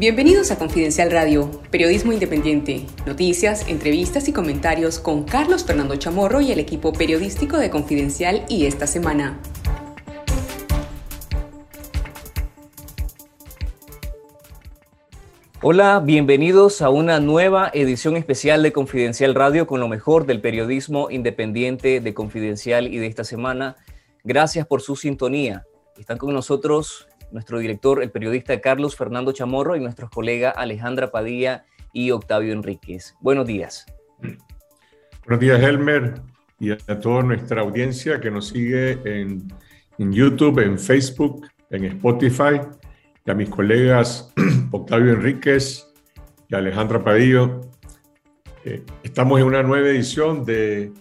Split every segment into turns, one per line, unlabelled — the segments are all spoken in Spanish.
Bienvenidos a Confidencial Radio, periodismo independiente, noticias, entrevistas y comentarios con Carlos Fernando Chamorro y el equipo periodístico de Confidencial y esta semana.
Hola, bienvenidos a una nueva edición especial de Confidencial Radio con lo mejor del periodismo independiente de Confidencial y de esta semana. Gracias por su sintonía. Están con nosotros nuestro director, el periodista Carlos Fernando Chamorro y nuestros colegas Alejandra Padilla y Octavio Enríquez. Buenos días.
Buenos días, Helmer, y a toda nuestra audiencia que nos sigue en, en YouTube, en Facebook, en Spotify y a mis colegas Octavio Enríquez y Alejandra Padillo. Eh, estamos en una nueva edición de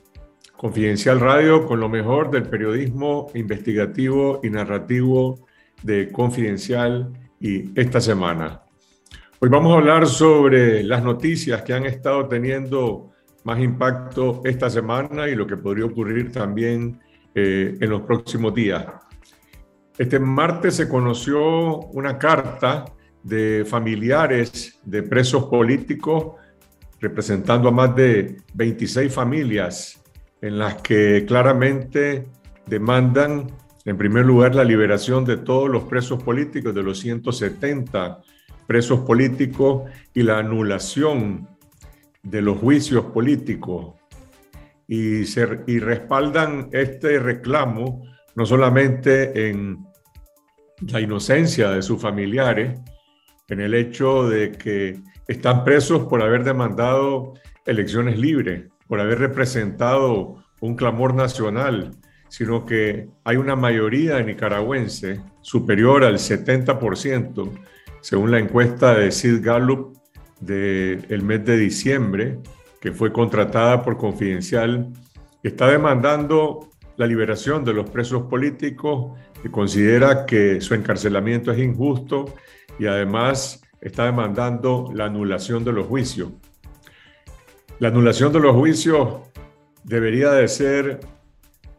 Confidencial Radio con lo mejor del periodismo investigativo y narrativo de Confidencial y esta semana. Hoy vamos a hablar sobre las noticias que han estado teniendo más impacto esta semana y lo que podría ocurrir también eh, en los próximos días. Este martes se conoció una carta de familiares de presos políticos representando a más de 26 familias en las que claramente demandan, en primer lugar, la liberación de todos los presos políticos, de los 170 presos políticos y la anulación de los juicios políticos. Y, se, y respaldan este reclamo no solamente en la inocencia de sus familiares, en el hecho de que están presos por haber demandado elecciones libres, por haber representado un clamor nacional, sino que hay una mayoría nicaragüense superior al 70%, según la encuesta de Sid Gallup del mes de diciembre, que fue contratada por Confidencial, está demandando la liberación de los presos políticos que considera que su encarcelamiento es injusto y además está demandando la anulación de los juicios. La anulación de los juicios debería de ser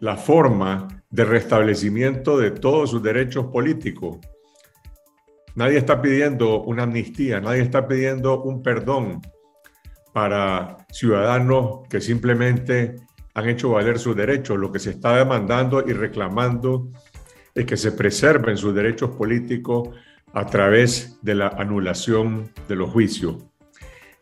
la forma de restablecimiento de todos sus derechos políticos. Nadie está pidiendo una amnistía, nadie está pidiendo un perdón para ciudadanos que simplemente han hecho valer sus derechos. Lo que se está demandando y reclamando es que se preserven sus derechos políticos a través de la anulación de los juicios.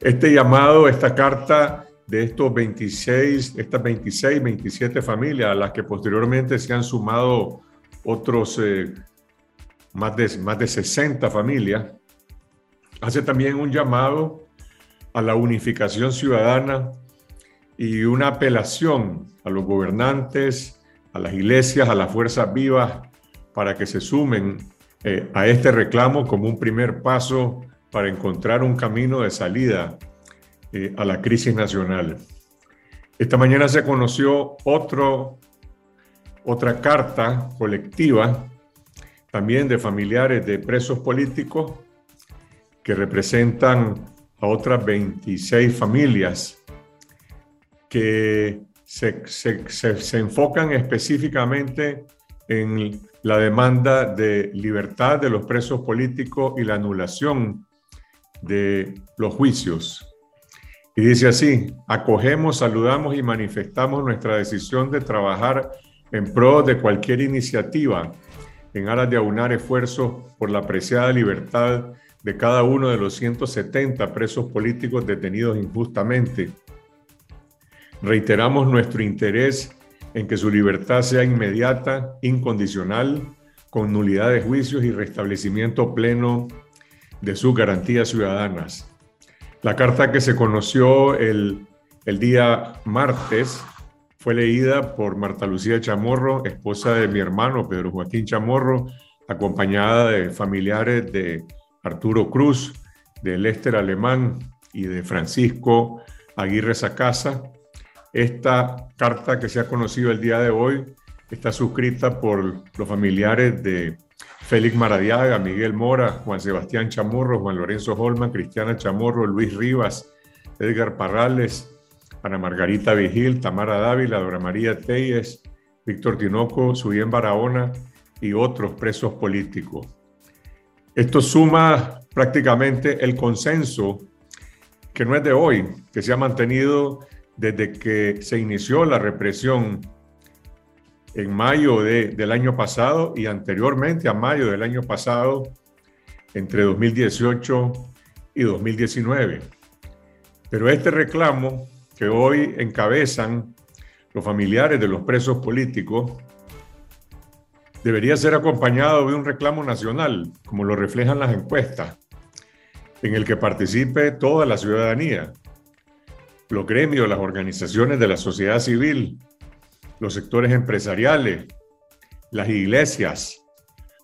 Este llamado, esta carta de estos 26, estas 26, 27 familias a las que posteriormente se han sumado otros eh, más, de, más de 60 familias, hace también un llamado a la unificación ciudadana y una apelación a los gobernantes, a las iglesias, a las fuerzas vivas, para que se sumen eh, a este reclamo como un primer paso para encontrar un camino de salida eh, a la crisis nacional. Esta mañana se conoció otra carta colectiva, también de familiares de presos políticos, que representan a otras 26 familias que se, se, se enfocan específicamente en la demanda de libertad de los presos políticos y la anulación de los juicios. Y dice así, acogemos, saludamos y manifestamos nuestra decisión de trabajar en pro de cualquier iniciativa en aras de aunar esfuerzos por la apreciada libertad de cada uno de los 170 presos políticos detenidos injustamente. Reiteramos nuestro interés en que su libertad sea inmediata, incondicional, con nulidad de juicios y restablecimiento pleno de sus garantías ciudadanas. La carta que se conoció el, el día martes fue leída por Marta Lucía Chamorro, esposa de mi hermano Pedro Joaquín Chamorro, acompañada de familiares de Arturo Cruz, de Lester Alemán y de Francisco Aguirre Sacasa, esta carta que se ha conocido el día de hoy está suscrita por los familiares de Félix Maradiaga, Miguel Mora, Juan Sebastián Chamorro, Juan Lorenzo Holman, Cristiana Chamorro, Luis Rivas, Edgar Parrales, Ana Margarita Vigil, Tamara Dávila, Dora María Teyes, Víctor Tinoco, Subien Barahona y otros presos políticos. Esto suma prácticamente el consenso que no es de hoy, que se ha mantenido desde que se inició la represión en mayo del año pasado y anteriormente a mayo del año pasado, entre 2018 y 2019. Pero este reclamo que hoy encabezan los familiares de los presos políticos debería ser acompañado de un reclamo nacional, como lo reflejan las encuestas, en el que participe toda la ciudadanía, los gremios, las organizaciones de la sociedad civil, los sectores empresariales, las iglesias,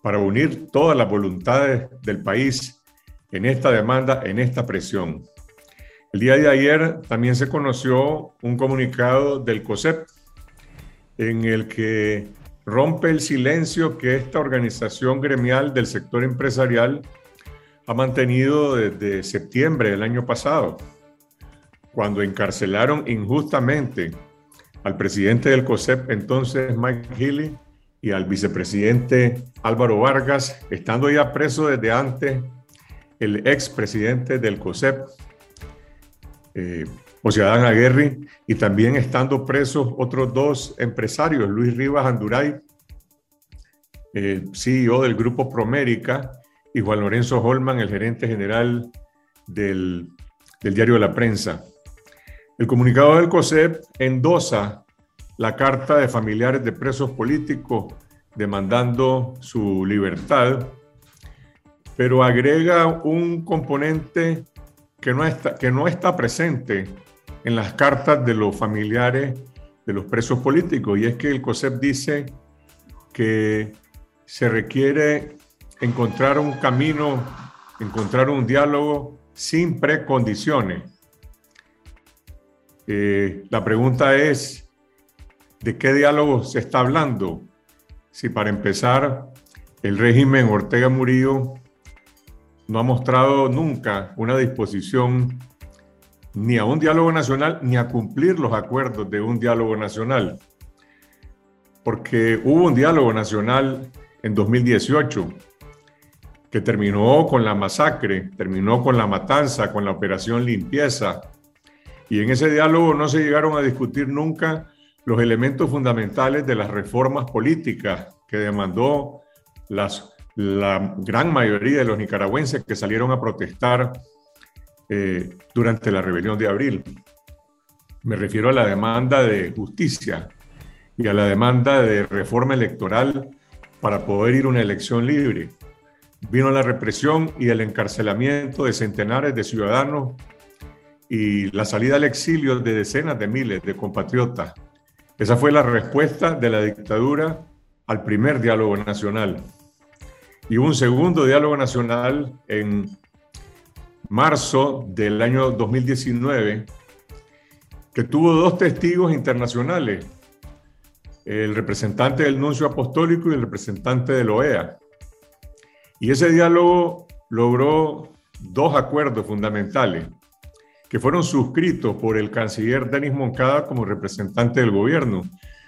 para unir todas las voluntades del país en esta demanda, en esta presión. El día de ayer también se conoció un comunicado del COSEP en el que rompe el silencio que esta organización gremial del sector empresarial ha mantenido desde septiembre del año pasado cuando encarcelaron injustamente al presidente del COSEP, entonces Mike Healy, y al vicepresidente Álvaro Vargas, estando ya preso desde antes el expresidente del COSEP, eh, Aguirre, y también estando presos otros dos empresarios, Luis Rivas Anduray, CEO del grupo Promérica, y Juan Lorenzo Holman, el gerente general del, del diario de la prensa. El comunicado del COSEP endosa la carta de familiares de presos políticos demandando su libertad, pero agrega un componente que no está, que no está presente en las cartas de los familiares de los presos políticos, y es que el COSEP dice que se requiere encontrar un camino, encontrar un diálogo sin precondiciones eh, la pregunta es, ¿de qué diálogo se está hablando? Si para empezar, el régimen Ortega Murillo no ha mostrado nunca una disposición ni a un diálogo nacional ni a cumplir los acuerdos de un diálogo nacional. Porque hubo un diálogo nacional en 2018 que terminó con la masacre, terminó con la matanza, con la operación limpieza, y en ese diálogo no se llegaron a discutir nunca los elementos fundamentales de las reformas políticas que demandó la gran mayoría de los nicaragüenses que salieron a protestar eh, durante la rebelión de abril. Me refiero a la demanda de justicia y a la demanda de reforma electoral para poder ir a una elección libre. Vino la represión y el encarcelamiento de centenares de ciudadanos y la salida al exilio de decenas de miles de compatriotas. Esa fue la respuesta de la dictadura al primer diálogo nacional. Y un segundo diálogo nacional en marzo del año 2019 que tuvo dos testigos internacionales, el representante del nuncio apostólico y el representante de la OEA. Y ese diálogo logró dos acuerdos fundamentales que fueron suscritos por el canciller Denis Moncada como representante del gobierno.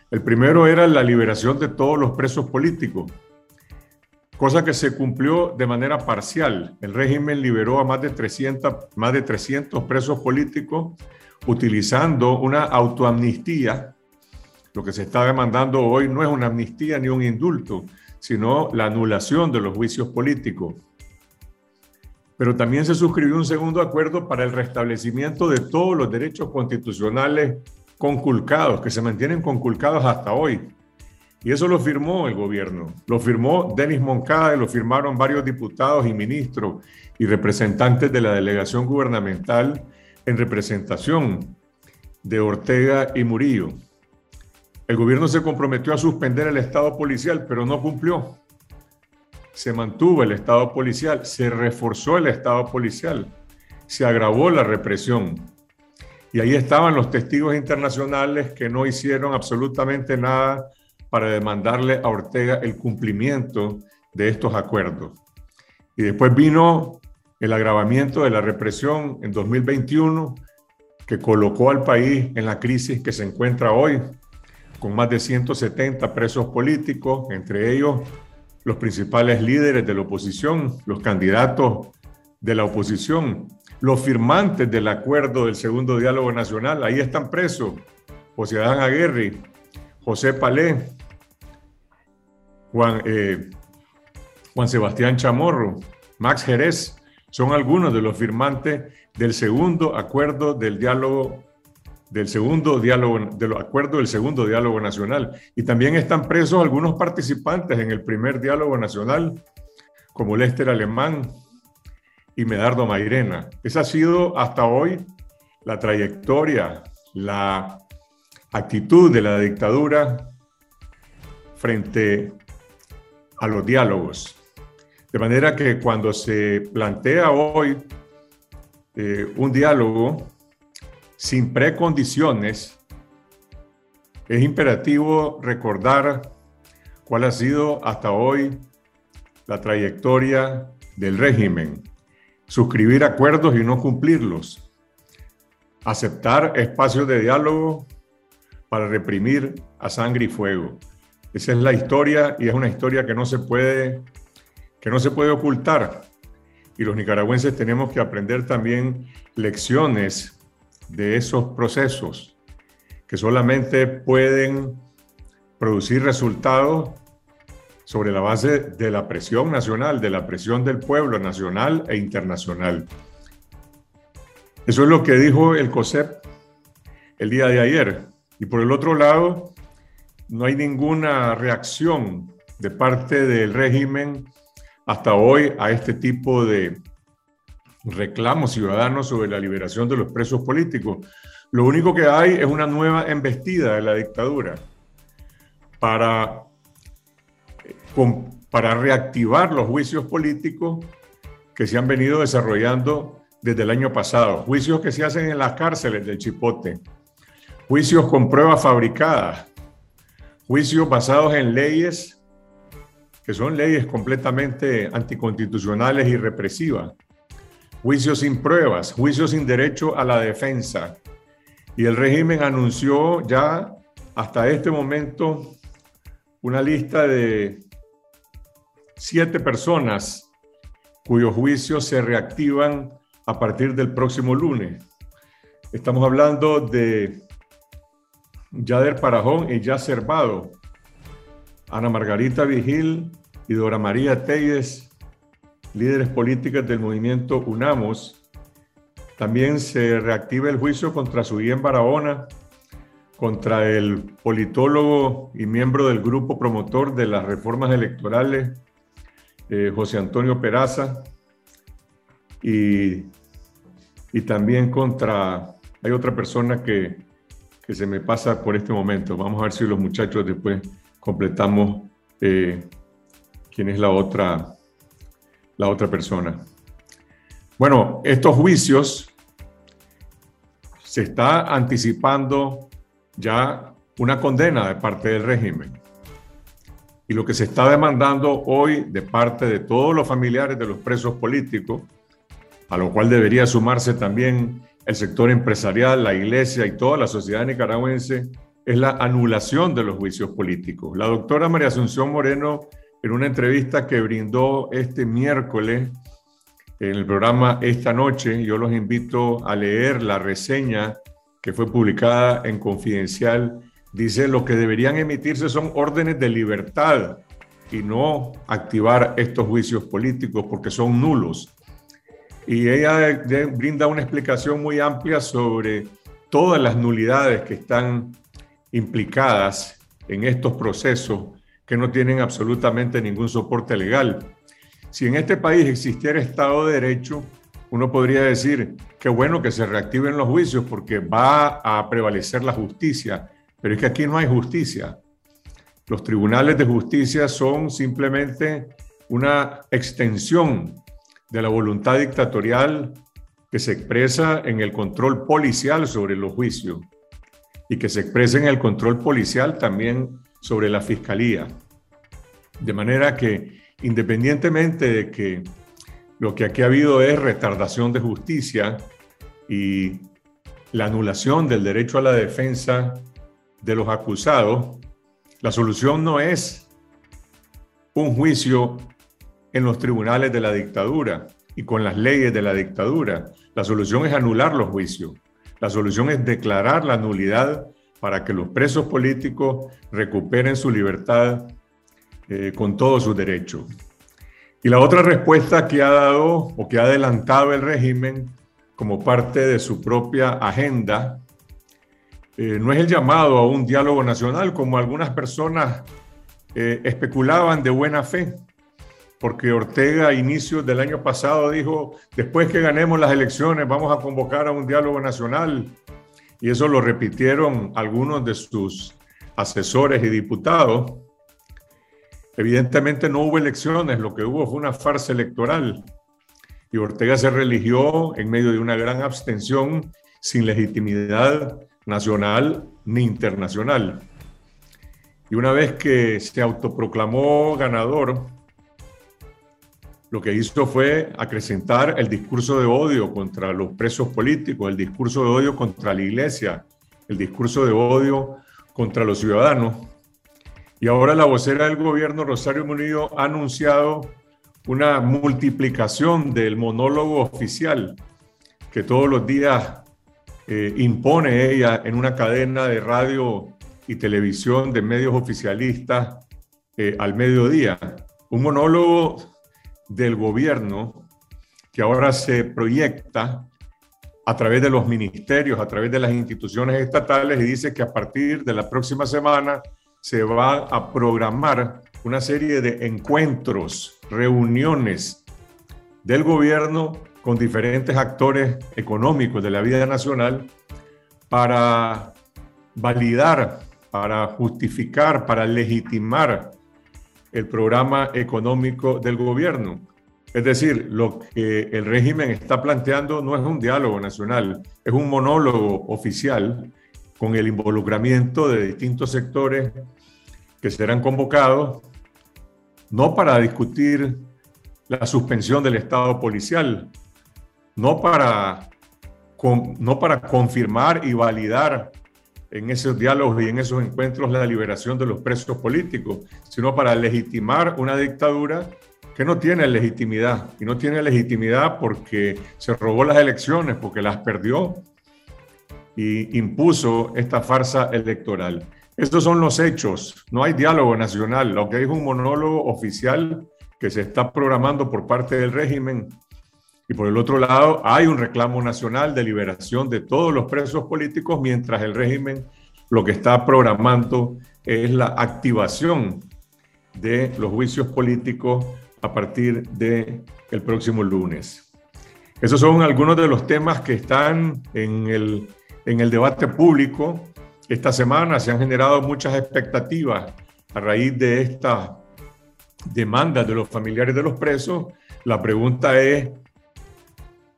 El primero era la liberación de todos los presos políticos, cosa que se cumplió de manera parcial. El régimen liberó a más de 300, más de 300 presos políticos utilizando una autoamnistía. Lo que se está demandando hoy no es una amnistía ni un indulto, sino la anulación de los juicios políticos pero también se suscribió un segundo acuerdo para el restablecimiento de todos los derechos constitucionales conculcados, que se mantienen conculcados hasta hoy. Y eso lo firmó el gobierno, lo firmó Denis Moncada y lo firmaron varios diputados y ministros y representantes de la delegación gubernamental en representación de Ortega y Murillo. El gobierno se comprometió a suspender el estado policial, pero no cumplió se mantuvo el Estado policial, se reforzó el Estado policial, se agravó la represión. Y ahí estaban los testigos internacionales que no hicieron absolutamente nada para demandarle a Ortega el cumplimiento de estos acuerdos. Y después vino el agravamiento de la represión en 2021, que colocó al país en la crisis que se encuentra hoy, con más de 170 presos políticos, entre ellos los principales líderes de la oposición, los candidatos de la oposición, los firmantes del acuerdo del segundo diálogo nacional, ahí están presos. José Adán Aguirre, José Palé, Juan, eh, Juan Sebastián Chamorro, Max Jerez, son algunos de los firmantes del segundo acuerdo del diálogo del segundo diálogo, del acuerdo del segundo diálogo nacional. Y también están presos algunos participantes en el primer diálogo nacional, como Lester Alemán y Medardo Mairena. Esa ha sido hasta hoy la trayectoria, la actitud de la dictadura frente a los diálogos. De manera que cuando se plantea hoy eh, un diálogo sin precondiciones, es imperativo recordar cuál ha sido hasta hoy la trayectoria del régimen, suscribir acuerdos y no cumplirlos, aceptar espacios de diálogo para reprimir a sangre y fuego. Esa es la historia y es una historia que no se puede que no se puede ocultar y los nicaragüenses tenemos que aprender también lecciones de esos procesos que solamente pueden producir resultados sobre la base de la presión nacional, de la presión del pueblo nacional e internacional. Eso es lo que dijo el COSEP el día de ayer. Y por el otro lado, no hay ninguna reacción de parte del régimen hasta hoy a este tipo de reclamos ciudadanos sobre la liberación de los presos políticos. Lo único que hay es una nueva embestida de la dictadura para, para reactivar los juicios políticos que se han venido desarrollando desde el año pasado, juicios que se hacen en las cárceles del Chipote, juicios con pruebas fabricadas, juicios basados en leyes que son leyes completamente anticonstitucionales y represivas, juicios sin pruebas, juicios sin derecho a la defensa. Y el régimen anunció ya hasta este momento una lista de siete personas cuyos juicios se reactivan a partir del próximo lunes. Estamos hablando de Yader Parajón y Ya Cervado, Ana Margarita Vigil y Dora María Telles, líderes políticas del movimiento UNAMOS. También se reactiva el juicio contra Suyen Barahona, contra el politólogo y miembro del grupo promotor de las reformas electorales, eh, José Antonio Peraza, y, y, también contra, hay otra persona que, que se me pasa por este momento. Vamos a ver si los muchachos después completamos eh, quién es la otra, la otra persona. Bueno, estos juicios se está anticipando ya una condena de parte del régimen. Y lo que se está demandando hoy de parte de todos los familiares de los presos políticos, a lo cual debería sumarse también el sector empresarial, la iglesia y toda la sociedad nicaragüense, es la anulación de los juicios políticos. La doctora María Asunción Moreno, en una entrevista que brindó este miércoles en el programa Esta Noche, yo los invito a leer la reseña que fue publicada en Confidencial, dice lo que deberían emitirse son órdenes de libertad y no activar estos juicios políticos porque son nulos. Y ella brinda una explicación muy amplia sobre todas las nulidades que están implicadas en estos procesos que no tienen absolutamente ningún soporte legal. Si en este país existiera Estado de Derecho, uno podría decir que bueno que se reactiven los juicios porque va a prevalecer la justicia, pero es que aquí no hay justicia. Los tribunales de justicia son simplemente una extensión de la voluntad dictatorial que se expresa en el control policial sobre los juicios y que se exprese en el control policial también sobre la fiscalía. De manera que independientemente de que lo que aquí ha habido es retardación de justicia y la anulación del derecho a la defensa de los acusados, la solución no es un juicio en los tribunales de la dictadura. y con las leyes de la dictadura. La solución es anular los juicios. La solución es declarar la nulidad para que los presos políticos recuperen su libertad eh, con todos sus derechos. Y la otra respuesta que ha dado o que ha adelantado el régimen como parte de su propia agenda eh, no es el llamado a un diálogo nacional como algunas personas eh, especulaban de buena fe, porque Ortega a inicios del año pasado dijo, después que ganemos las elecciones vamos a convocar a un diálogo nacional. Y eso lo repitieron algunos de sus asesores y diputados. Evidentemente no hubo elecciones, lo que hubo fue una farsa electoral. Y Ortega se religió en medio de una gran abstención sin legitimidad nacional ni internacional. Y una vez que se autoproclamó ganador, lo que hizo fue acrecentar el discurso de odio contra los presos políticos, el discurso de odio contra la iglesia, el discurso de odio contra los ciudadanos. Y ahora la vocera del gobierno, Rosario Murillo, ha anunciado una multiplicación del monólogo oficial que todos los días eh, impone ella en una cadena de radio y televisión de medios oficialistas eh, al mediodía. Un monólogo del gobierno que ahora se proyecta a través de los ministerios, a través de las instituciones estatales y dice que a partir de la próxima semana se va a programar una serie de encuentros, reuniones del gobierno con diferentes actores económicos de la vida nacional para validar, para justificar, para legitimar el programa económico del gobierno. Es decir, lo que el régimen está planteando no es un diálogo nacional, es un monólogo oficial con el involucramiento de distintos sectores que serán convocados, no para discutir la suspensión del Estado policial, no para, no para confirmar y validar en esos diálogos y en esos encuentros la liberación de los presos políticos, sino para legitimar una dictadura que no tiene legitimidad. Y no tiene legitimidad porque se robó las elecciones, porque las perdió y impuso esta farsa electoral. Estos son los hechos, no hay diálogo nacional, lo que es un monólogo oficial que se está programando por parte del régimen. Y por el otro lado, hay un reclamo nacional de liberación de todos los presos políticos, mientras el régimen lo que está programando es la activación de los juicios políticos a partir del el próximo lunes. Esos son algunos de los temas que están en el, en el debate público esta semana se han generado muchas expectativas a raíz de esta demanda de los familiares de los presos. La pregunta es,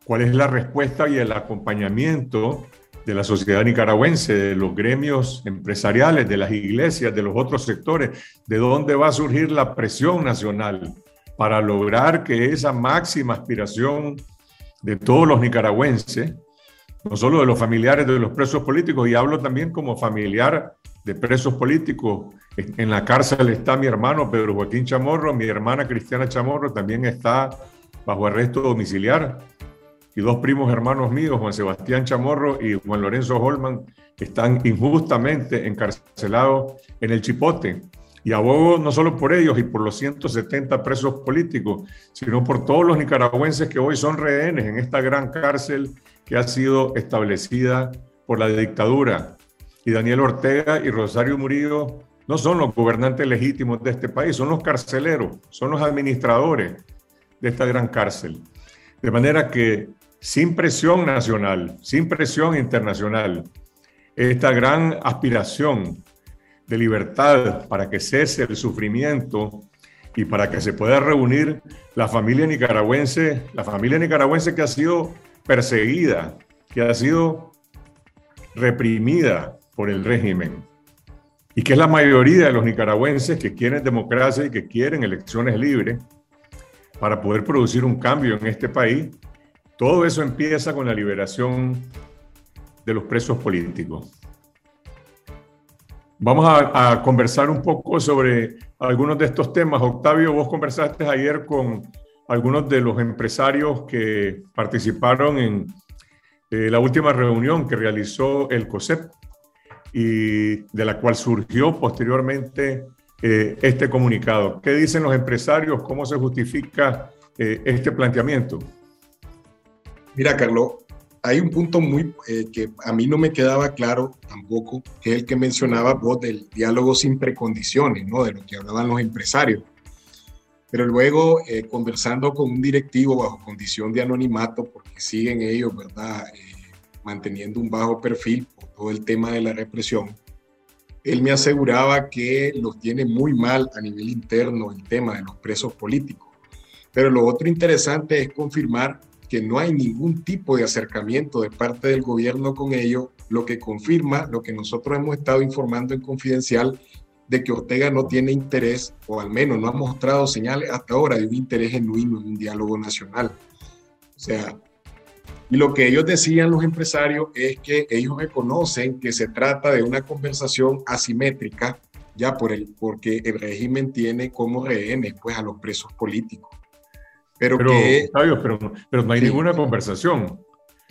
¿cuál es la respuesta y el acompañamiento de la sociedad nicaragüense, de los gremios empresariales, de las iglesias, de los otros sectores? ¿De dónde va a surgir la presión nacional para lograr que esa máxima aspiración de todos los nicaragüenses no solo de los familiares de los presos políticos, y hablo también como familiar de presos políticos. En la cárcel está mi hermano Pedro Joaquín Chamorro, mi hermana Cristiana Chamorro también está bajo arresto domiciliar, y dos primos hermanos míos, Juan Sebastián Chamorro y Juan Lorenzo Holman, están injustamente encarcelados en el Chipote. Y abogo no solo por ellos y por los 170 presos políticos, sino por todos los nicaragüenses que hoy son rehenes en esta gran cárcel que ha sido establecida por la dictadura. Y Daniel Ortega y Rosario Murillo no son los gobernantes legítimos de este país, son los carceleros, son los administradores de esta gran cárcel. De manera que sin presión nacional, sin presión internacional, esta gran aspiración de libertad para que cese el sufrimiento y para que se pueda reunir la familia nicaragüense, la familia nicaragüense que ha sido perseguida, que ha sido reprimida por el régimen y que es la mayoría de los nicaragüenses que quieren democracia y que quieren elecciones libres para poder producir un cambio en este país, todo eso empieza con la liberación de los presos políticos. Vamos a, conversar un poco sobre algunos de estos temas. Octavio, vos conversaste ayer con algunos de los empresarios que participaron en eh, la última reunión que realizó el COSEP y de la cual surgió posteriormente eh, este comunicado. ¿Qué dicen los empresarios? ¿Cómo se justifica eh, este planteamiento?
Mira, Carlos, hay un punto muy que a mí no me quedaba claro tampoco, que es el que mencionaba vos del diálogo sin precondiciones, ¿no? De lo que hablaban los empresarios. Pero luego, eh, conversando con un directivo bajo condición de anonimato, porque siguen ellos, ¿verdad?, eh, manteniendo un bajo perfil por todo el tema de la represión, él me aseguraba que los tiene muy mal a nivel interno el tema de los presos políticos. Pero lo otro interesante es confirmar que no hay ningún tipo de acercamiento de parte del gobierno con ellos, lo que confirma lo que nosotros hemos estado informando en Confidencial, de que Ortega no tiene interés, o al menos no ha mostrado señales hasta ahora de un interés genuino en un diálogo nacional. O sea, y lo que ellos decían los empresarios es que ellos reconocen que se trata de una conversación asimétrica, ya por el, porque el régimen tiene como rehenes pues, a los presos políticos.
Pero, que, pero, pero no hay ninguna conversación.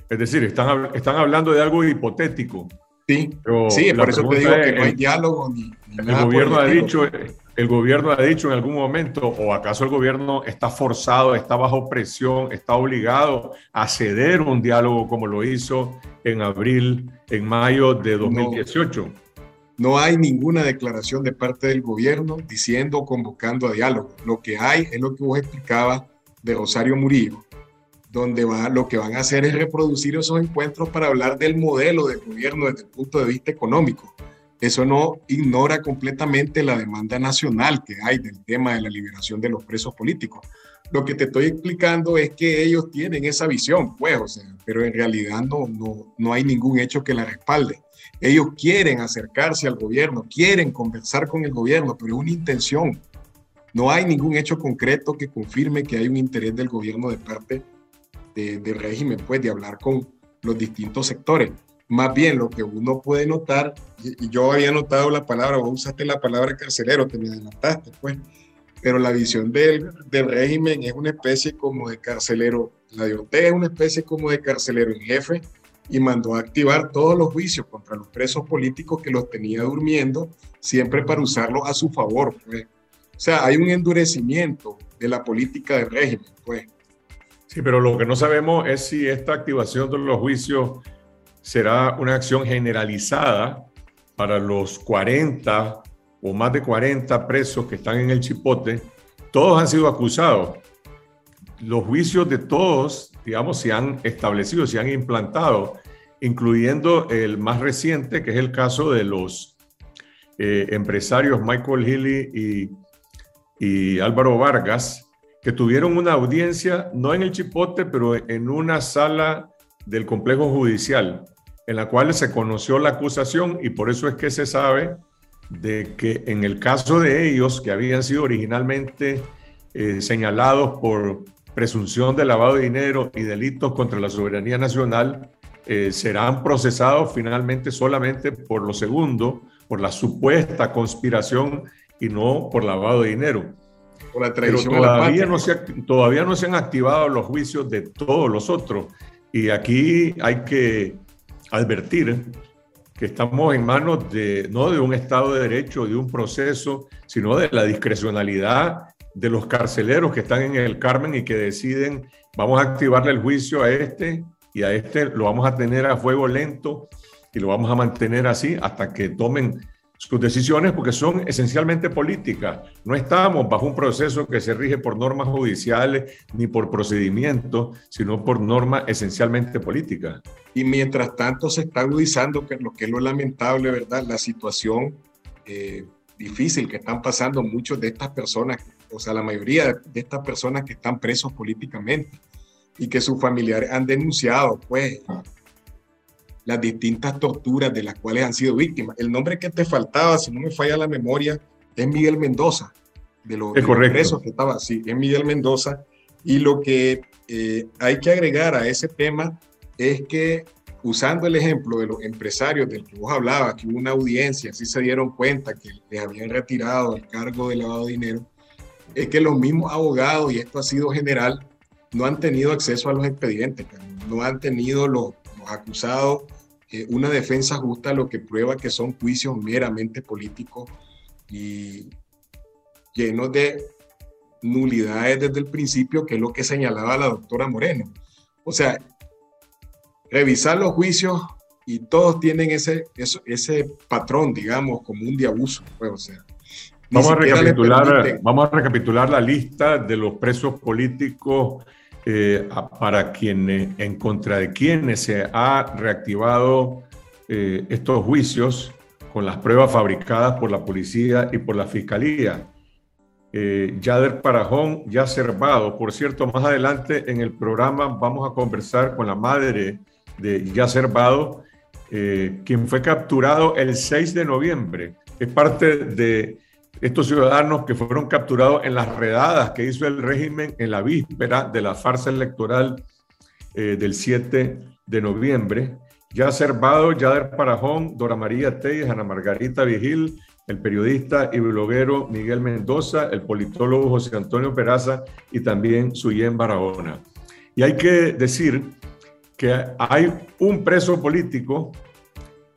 Es decir, están, están hablando de algo hipotético.
Sí, sí por eso te digo que no hay diálogo ni,
el gobierno ha dicho, el gobierno ha dicho en algún momento, o acaso el gobierno está forzado, está bajo presión, está obligado a ceder un diálogo como lo hizo en abril, en mayo de 2018.
No, hay ninguna declaración de parte del gobierno diciendo o convocando a diálogo. Lo que hay es lo que vos explicabas de Rosario Murillo, donde va, lo que van a hacer es reproducir esos encuentros para hablar del modelo del gobierno desde el punto de vista económico eso no ignora completamente la demanda nacional que hay del tema de la liberación de los presos políticos. Lo que te estoy explicando es que ellos tienen esa visión, pues, o sea, pero en realidad no, no, no hay ningún hecho que la respalde. Ellos quieren acercarse al gobierno, quieren conversar con el gobierno, pero es una intención. No hay ningún hecho concreto que confirme que hay un interés del gobierno de parte del régimen, pues, de hablar con los distintos sectores. Más bien lo que uno puede notar, y, yo había notado la palabra, vos usaste la palabra carcelero, te me adelantaste, pues, pero la visión del, del régimen es una especie como de carcelero, la de Ortega es una especie como de carcelero en jefe y mandó a activar todos los juicios contra los presos políticos que los tenía durmiendo, siempre para usarlos a su favor, pues. O sea, hay un endurecimiento de la política del régimen, pues.
Sí, pero lo que no sabemos es si esta activación de los juicios será una acción generalizada para los 40 o más de 40 presos que están en el Chipote. Todos han sido acusados. Los juicios de todos, digamos, se han establecido, se han implantado, incluyendo el más reciente, que es el caso de los eh, empresarios Michael Healy y, y Álvaro Vargas, que tuvieron una audiencia, no en el Chipote, pero en una sala del complejo judicial en la cual se conoció la acusación y por eso es que se sabe de que en el caso de ellos, que habían sido originalmente eh, señalados por presunción de lavado de dinero y delitos contra la soberanía nacional, eh, serán procesados finalmente solamente por lo segundo, por la supuesta conspiración y no por lavado de dinero. Por la Pero todavía, no se, todavía no se han activado los juicios de todos los otros. Y aquí hay que advertir que estamos en manos de, no de un Estado de Derecho, de un proceso, sino de la discrecionalidad de los carceleros que están en el Carmen y que deciden, vamos a activarle el juicio a este y a este lo vamos a tener a fuego lento y lo vamos a mantener así hasta que tomen sus decisiones porque son esencialmente políticas. No estamos bajo un proceso que se rige por normas judiciales ni por procedimientos, sino por normas esencialmente políticas.
Y mientras tanto se está agudizando, que lo que es lo lamentable, ¿verdad? La situación eh, difícil que están pasando muchos de estas personas, o sea, la mayoría de estas personas que están presos políticamente y que sus familiares han denunciado, pues, las distintas torturas de las cuales han sido víctimas. El nombre que te faltaba, si no me falla la memoria, es Miguel Mendoza, de los, presos que estaba, sí, es Miguel Mendoza. Y lo que eh, hay que agregar a ese tema es que usando el ejemplo de los empresarios del que vos hablabas, que hubo una audiencia, así se dieron cuenta que les habían retirado el cargo de lavado de dinero, es que los mismos abogados, y esto ha sido general, no han tenido acceso a los expedientes, no han tenido los, acusados eh, una defensa justa, lo que prueba que son juicios meramente políticos y llenos de nulidades desde el principio, que es lo que señalaba la doctora Moreno. O sea, revisar los juicios y todos tienen ese, ese patrón, digamos, común de abuso. Pues, o sea,
vamos, a recapitular, vamos a recapitular la lista de los presos políticos eh, para quienes, en contra de quienes se ha reactivado eh, estos juicios con las pruebas fabricadas por la policía y por la fiscalía. Eh, Yader Parajón, ya Vado. Por cierto, más adelante en el programa vamos a conversar con la madre de Yacer Vado, quien fue capturado el 6 de noviembre. Es parte de estos ciudadanos que fueron capturados en las redadas que hizo el régimen en la víspera de la farsa electoral eh, del 7 de noviembre. Ya Cervado, Yader Parajón, Dora María Telles, Ana Margarita Vigil, el periodista y bloguero Miguel Mendoza, el politólogo José Antonio Peraza y también Suyen Barahona. Y hay que decir que hay un preso político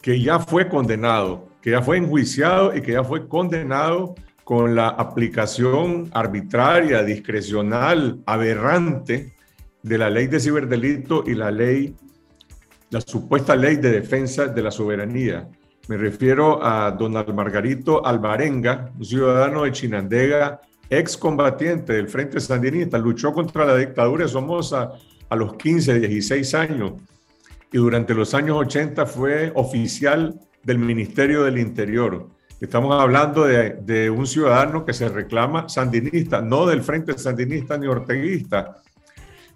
que ya fue condenado que ya fue enjuiciado y que ya fue condenado con la aplicación arbitraria, discrecional, aberrante de la ley de ciberdelito y la ley, la supuesta ley de defensa de la soberanía. Me refiero a don Margarito Alvarenga, un ciudadano de Chinandega, excombatiente del Frente Sandinista, luchó contra la dictadura de Somoza a los 15, 16 años y durante los años 80 fue oficial del Ministerio del Interior. Estamos hablando de, un ciudadano que se reclama sandinista, no del Frente Sandinista ni orteguista.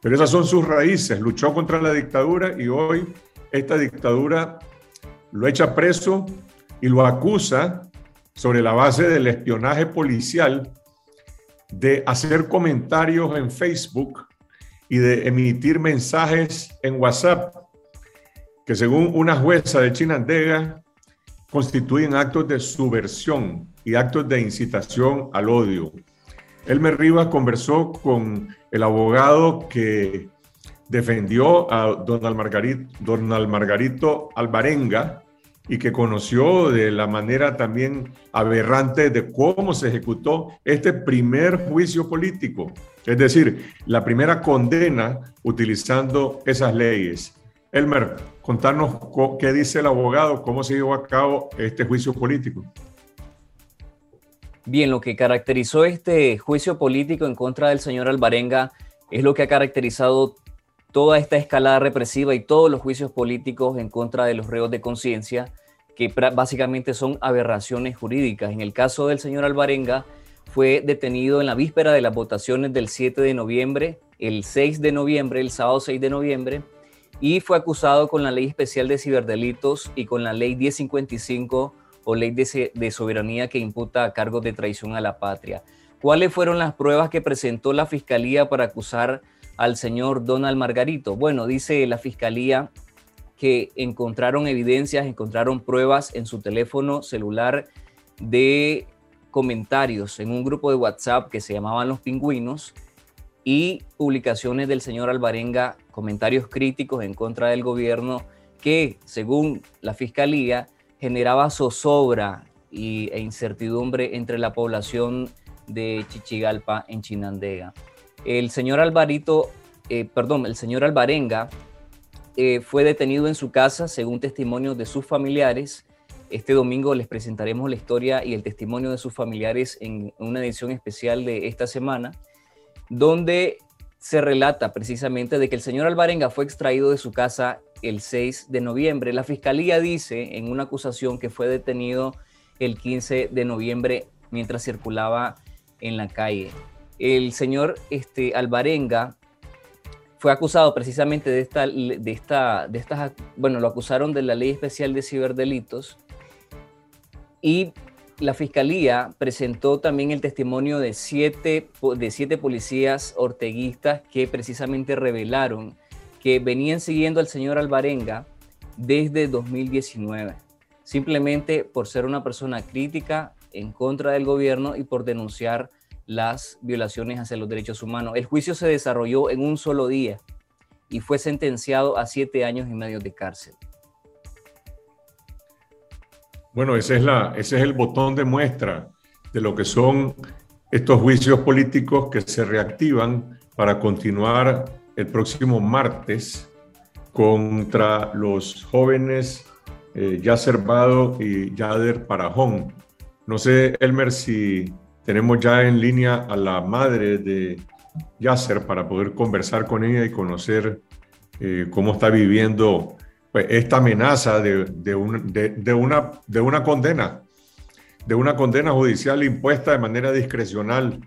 Pero esas son sus raíces. Luchó contra la dictadura y hoy esta dictadura lo echa preso y lo acusa sobre la base del espionaje policial de hacer comentarios en Facebook y de emitir mensajes en WhatsApp que según una jueza de Chinandega constituyen actos de subversión y actos de incitación al odio. Elmer Rivas conversó con el abogado que defendió a Donald Margarito, Donald Margarito Alvarenga y que conoció de la manera también aberrante de cómo se ejecutó este primer juicio político, es decir, la primera condena utilizando esas leyes. Elmer, contarnos qué dice el abogado, cómo se llevó a cabo este juicio político.
Bien, lo que caracterizó este juicio político en contra del señor Alvarenga es lo que ha caracterizado toda esta escalada represiva y todos los juicios políticos en contra de los reos de conciencia, que básicamente son aberraciones jurídicas. En el caso del señor Alvarenga, fue detenido en la víspera de las votaciones del 7 de noviembre, el 6 de noviembre, el sábado 6 de noviembre, y fue acusado con la Ley Especial de Ciberdelitos y con la Ley 1055 o Ley de, Soberanía que imputa cargos de traición a la patria. ¿Cuáles fueron las pruebas que presentó la Fiscalía para acusar al señor Donald Margarito? Bueno, dice la Fiscalía que encontraron evidencias, encontraron pruebas en su teléfono celular de comentarios en un grupo de WhatsApp que se llamaban Los Pingüinos y publicaciones del señor Alvarenga, comentarios críticos en contra del gobierno que, según la Fiscalía, generaba zozobra y, e incertidumbre entre la población de Chichigalpa en Chinandega. El señor Alvarito, eh, perdón, el señor Alvarenga eh, fue detenido en su casa según testimonios de sus familiares. Este domingo les presentaremos la historia y el testimonio de sus familiares en una edición especial de esta semana donde se relata precisamente de que el señor Alvarenga fue extraído de su casa el 6 de noviembre. La fiscalía dice en una acusación que fue detenido el 15 de noviembre mientras circulaba en la calle. El señor este, Alvarenga fue acusado precisamente de esta, de esta, de estas, bueno, lo acusaron de la ley especial de ciberdelitos y la fiscalía presentó también el testimonio de siete, de siete policías orteguistas que precisamente revelaron que venían siguiendo al señor Alvarenga desde 2019, simplemente por ser una persona crítica en contra del gobierno y por denunciar las violaciones hacia los derechos humanos. El juicio se desarrolló en un solo día y fue sentenciado a siete años y medio de cárcel.
Bueno, ese es, la, ese es el botón de muestra de lo que son estos juicios políticos que se reactivan para continuar el próximo martes contra los jóvenes eh, Yasser Bado y Yader Parajón. No sé, Elmer, si tenemos ya en línea a la madre de Yasser para poder conversar con ella y conocer eh, cómo está viviendo pues, esta amenaza de, de, una, de una condena, de una condena judicial impuesta de manera discrecional,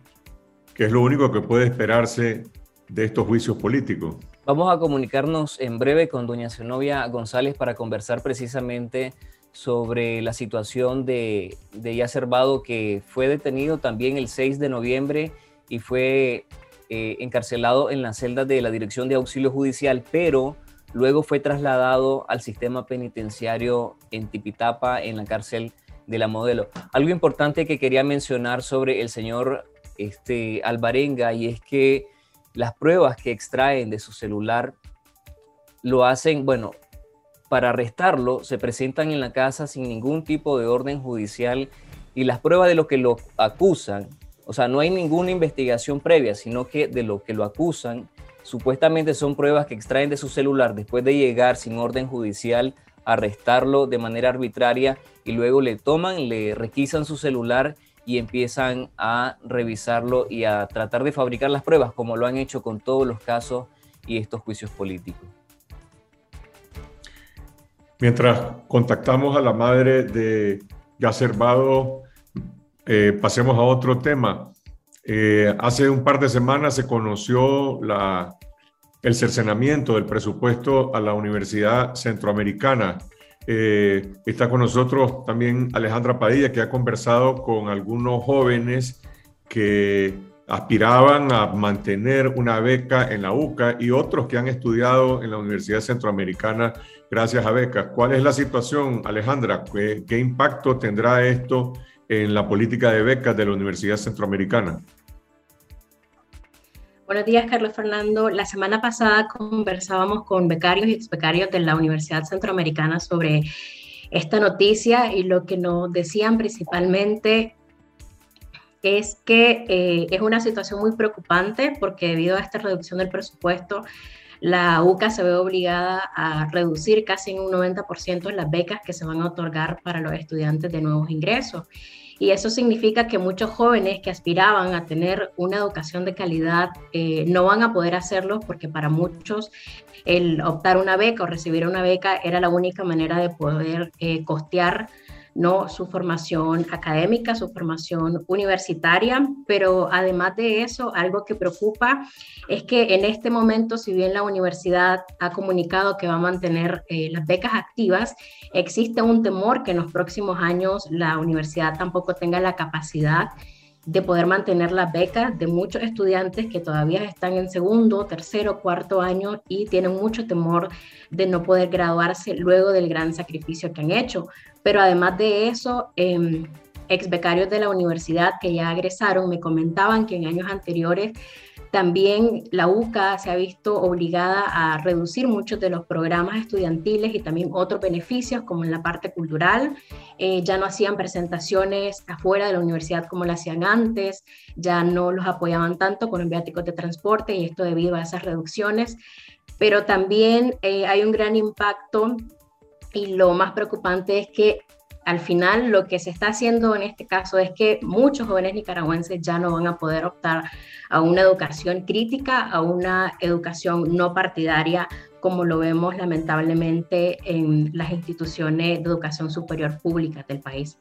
que es lo único que puede esperarse de estos juicios políticos.
Vamos a comunicarnos en breve con doña Zenobia González para conversar precisamente sobre la situación de, de Bado, que fue detenido también el 6 de noviembre y fue eh, encarcelado en la celda de la Dirección de Auxilio Judicial, pero luego fue trasladado al sistema penitenciario en Tipitapa, en la cárcel de la Modelo. Algo importante que quería mencionar sobre el señor este, Alvarenga y es que las pruebas que extraen de su celular lo hacen, bueno, para arrestarlo se presentan en la casa sin ningún tipo de orden judicial y las pruebas de lo que lo acusan o sea, no hay ninguna investigación previa, sino que de lo que lo acusan, supuestamente son pruebas que extraen de su celular después de llegar sin orden judicial, arrestarlo de manera arbitraria y luego le toman, le requisan su celular y empiezan a revisarlo y a tratar de fabricar las pruebas, como lo han hecho con todos los casos y estos juicios políticos.
Mientras contactamos a la madre de Gacerbado, eh, pasemos a otro tema. Eh, hace un par de semanas se conoció el cercenamiento del presupuesto a la Universidad Centroamericana. Eh, está con nosotros también Alejandra Padilla, que ha conversado con algunos jóvenes que aspiraban a mantener una beca en la UCA y otros que han estudiado en la Universidad Centroamericana gracias a becas. ¿Cuál es la situación, Alejandra? qué impacto tendrá esto en la política de becas de la Universidad Centroamericana.
Buenos días, Carlos Fernando. La semana pasada conversábamos con becarios y exbecarios de la Universidad Centroamericana sobre esta noticia y lo que nos decían principalmente es que eh, es una situación muy preocupante porque debido a esta reducción del presupuesto, la UCA se ve obligada a reducir casi en un 90% las becas que se van a otorgar para los estudiantes de nuevos ingresos. Y eso significa que muchos jóvenes que aspiraban a tener una educación de calidad eh, no van a poder hacerlo porque para muchos el optar una beca o recibir una beca era la única manera de poder eh, costear ¿no? su formación académica, su formación universitaria, pero además de eso, algo que preocupa es que en este momento, si bien la universidad ha comunicado que va a mantener eh, las becas activas, existe un temor que en los próximos años la universidad tampoco tenga la capacidad de poder mantener las becas de muchos estudiantes que todavía están en segundo, tercero, cuarto año y tienen mucho temor de no poder graduarse luego del gran sacrificio que han hecho. Pero además de eso, eh, ex becarios de la universidad que ya egresaron me comentaban que en años anteriores también la UCA se ha visto obligada a reducir muchos de los programas estudiantiles y también otros beneficios como en la parte cultural. Eh, ya no hacían presentaciones afuera de la universidad como lo hacían antes, ya no los apoyaban tanto con los viáticos de transporte y esto debido a esas reducciones. Pero también eh, hay un gran impacto y lo más preocupante es que al final lo que se está haciendo en este caso es que muchos jóvenes nicaragüenses ya no van a poder optar a una educación crítica, a una educación no partidaria, como lo vemos lamentablemente en las instituciones de educación superior públicas del país.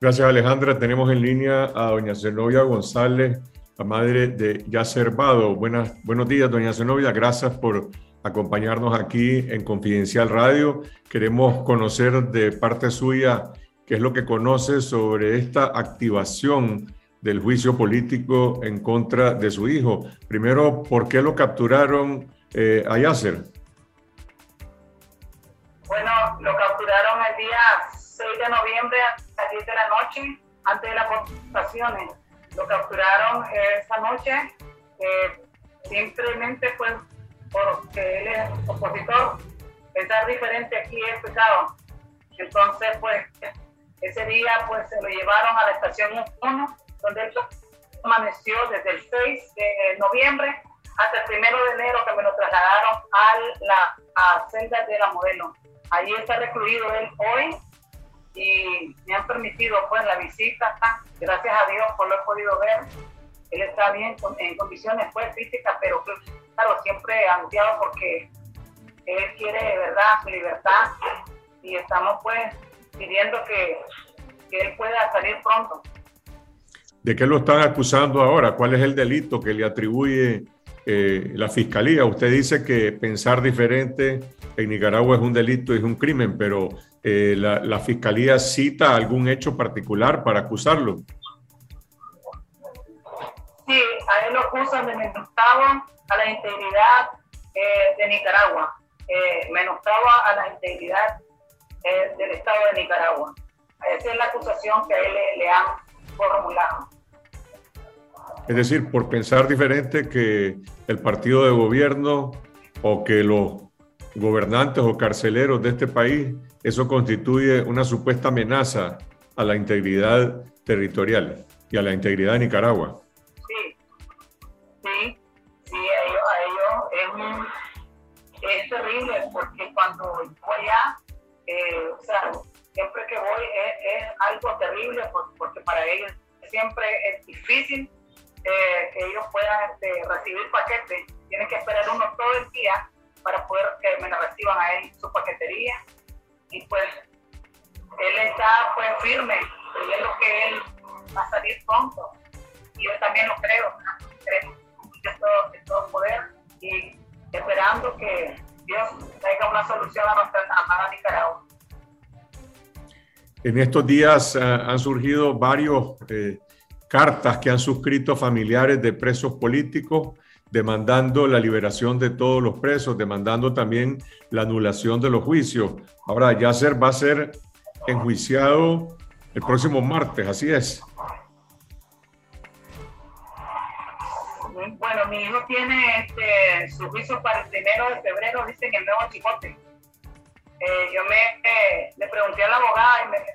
Gracias Alejandra. Tenemos en línea a doña Zenobia González, la madre de Yacer Bado. Buenas, buenos días, doña Zenobia. Gracias por acompañarnos aquí en Confidencial Radio. Queremos conocer de parte suya qué es lo que conoce sobre esta activación del juicio político en contra de su hijo. Primero, ¿por qué lo capturaron eh, a Yasser?
Bueno, lo capturaron el día 6 de noviembre a las 10 de la noche, antes de las votaciones. lo capturaron esa noche, simplemente pues porque él es opositor, pensar diferente aquí es pecado. Entonces pues ese día pues se lo llevaron a la estación 1, donde él amaneció desde el 6 de noviembre hasta el primero de enero que me lo trasladaron a la a celda de la modelo. Allí está recluido él hoy y me han permitido pues la visita, gracias a Dios por lo he podido ver. Él está bien en condiciones pues físicas, pero claro, siempre angustiado porque él quiere verdad su libertad y estamos pues pidiendo que, que él pueda salir pronto.
¿De qué lo están acusando ahora? ¿Cuál es el delito que le atribuye eh, la fiscalía? Usted dice que pensar diferente en Nicaragua es un delito, es un crimen, pero eh, la, fiscalía cita algún hecho particular para acusarlo.
Sí, a él lo acusan de menoscabo a la integridad eh, de Nicaragua, eh, menoscabo a la integridad del Estado de Nicaragua. Esa es la acusación que a él le, han formulado.
Es decir, por pensar diferente que el partido de gobierno o que los gobernantes o carceleros de este país, eso constituye una supuesta amenaza a la integridad territorial y a la integridad de Nicaragua.
Es, terrible porque cuando voy allá, eh, o sea, siempre que voy es, algo terrible porque para ellos siempre es difícil eh, que ellos puedan este, recibir paquetes. Tienen que esperar uno todo el día para poder que me la reciban a él su paquetería. Y pues él está pues firme, creyendo que él va a salir pronto. Y yo también lo creo, creo que todo, todo poder y esperando que Dios traiga una solución a nuestra amada Nicaragua.
En estos días uh, han surgido varios eh, cartas que han suscrito familiares de presos políticos demandando la liberación de todos los presos, demandando también la anulación de los juicios. Ahora, Yasser va a ser enjuiciado el próximo martes, así es.
Bueno, mi hijo tiene este, su juicio para el primero de febrero, dicen el nuevo chicote. Eh, yo me eh, le pregunté a la abogada y me dije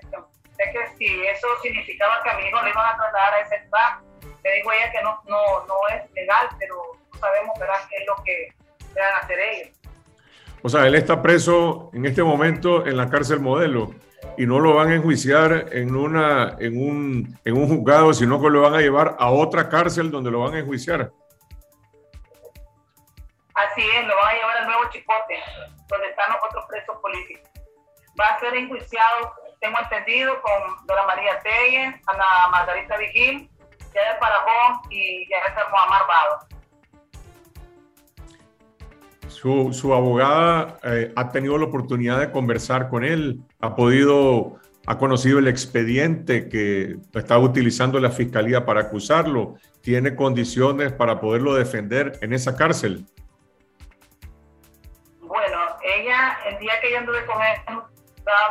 que si eso significaba que a mi hijo le iban a trasladar a ese lugar. Me dijo ella que no, no, no es legal, pero sabemos ¿verdad? qué es lo que van hacer ellos.
O sea, él está preso en este momento en la cárcel modelo y no lo van a enjuiciar en, una, en, un, en un juzgado, sino que lo van a llevar a otra cárcel donde lo van a enjuiciar.
Así es, lo van a llevar al nuevo Chipote, donde están los otros presos políticos. Va a ser enjuiciado, tengo entendido, con Dora María Telles, Ana Margarita Vigil, ya de Parajón y ya de Muhammad Bado.
Su, abogada eh, ha tenido la oportunidad de conversar con él, ha podido, ha conocido el expediente que está utilizando la fiscalía para acusarlo, tiene condiciones para poderlo defender en esa cárcel.
Día que yo anduve con él,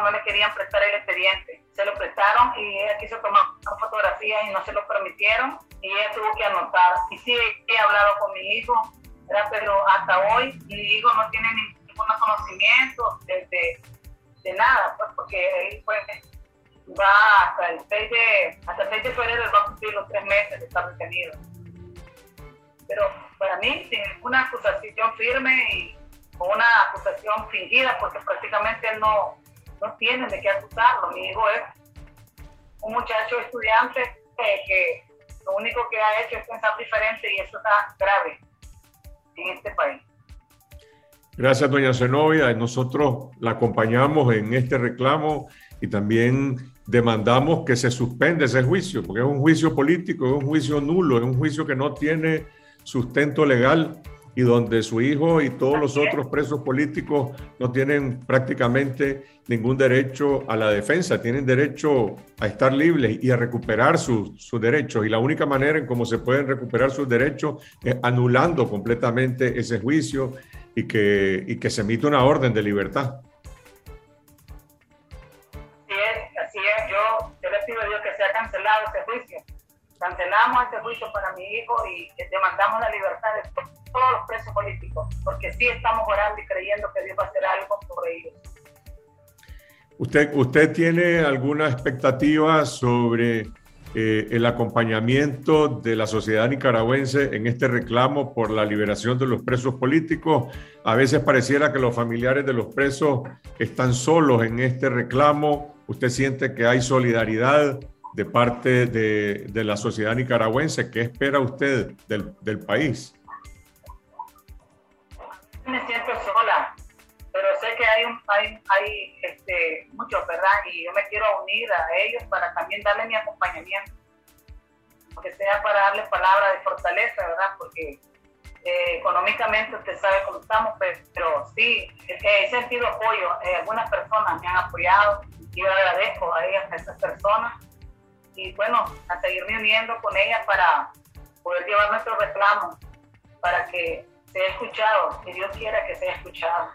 no le querían prestar el expediente. Se lo prestaron y ella quiso tomar fotografías y no se lo permitieron y ella tuvo que anotar. Y sí, he hablado con mi hijo, pero hasta hoy mi hijo no tiene ningún conocimiento de, de, nada, pues porque él pues, va hasta el 6 de, hasta el 6 de febrero, va a cumplir los tres meses de estar detenido. Pero para mí, sin ninguna acusación firme y con una acusación fingida, porque prácticamente no, no tiene de qué acusarlo. Mi hijo es un muchacho estudiante que lo único que ha hecho es pensar diferente y eso está grave en este país.
Gracias, doña Zenobia. Nosotros la acompañamos en este reclamo y también demandamos que se suspenda ese juicio, porque es un juicio político, es un juicio nulo, es un juicio que no tiene sustento legal y donde su hijo y todos los otros presos políticos no tienen prácticamente ningún derecho a la defensa, tienen derecho a estar libres y a recuperar sus, derechos. Y la única manera en cómo se pueden recuperar sus derechos es anulando completamente ese juicio y que, y que se emite una orden de libertad.
Así es, así es. Yo, yo le pido a Dios que sea cancelado ese juicio cancelamos este juicio para mi hijo y demandamos la libertad de todos los presos políticos, porque sí estamos orando y creyendo que Dios va a hacer algo por ellos.
¿Usted, usted tiene alguna expectativa sobre eh, el acompañamiento de la sociedad nicaragüense en este reclamo por la liberación de los presos políticos? A veces pareciera que los familiares de los presos están solos en este reclamo. ¿Usted siente que hay solidaridad de parte de, de la sociedad nicaragüense? ¿Qué espera usted del, del país?
Hay, este, muchos, ¿verdad? Y yo me quiero unir a ellos para también darle mi acompañamiento, que sea para darle palabra de fortaleza, ¿verdad? Porque eh, económicamente usted sabe cómo estamos, pero, pero sí, he sentido apoyo. Eh, algunas personas me han apoyado y yo agradezco a ellas, a esas personas. Y bueno, a seguirme uniendo con ellas para poder llevar nuestro reclamo, para que sea escuchado, que Dios quiera que sea escuchado.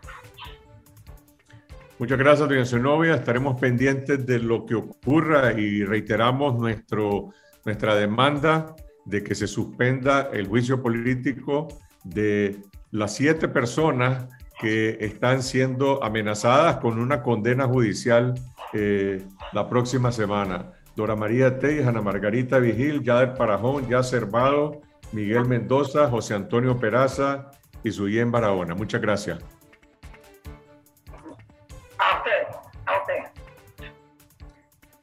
Muchas gracias, doña Zenobia. Estaremos pendientes de lo que ocurra y reiteramos nuestro, nuestra demanda de que se suspenda el juicio político de las siete personas que están siendo amenazadas con una condena judicial eh, la próxima semana. Dora María Tey, Ana Margarita Vigil, Yader Parajón, Ya Cervado, Miguel Mendoza, José Antonio Peraza y Suyen Barahona. Muchas gracias.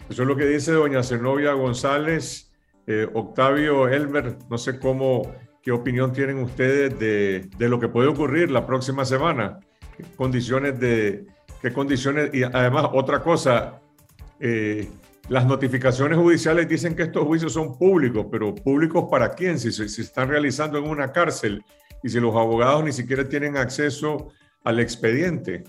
Eso es lo que dice doña Zenobia González. Eh, Octavio Elmer, no sé cómo, qué opinión tienen ustedes de, de, lo que puede ocurrir la próxima semana. ¿Qué condiciones de, qué condiciones, y además otra cosa, eh, las notificaciones judiciales dicen que estos juicios son públicos, pero públicos para quién? Si se si están realizando en una cárcel y si los abogados ni siquiera tienen acceso al expediente.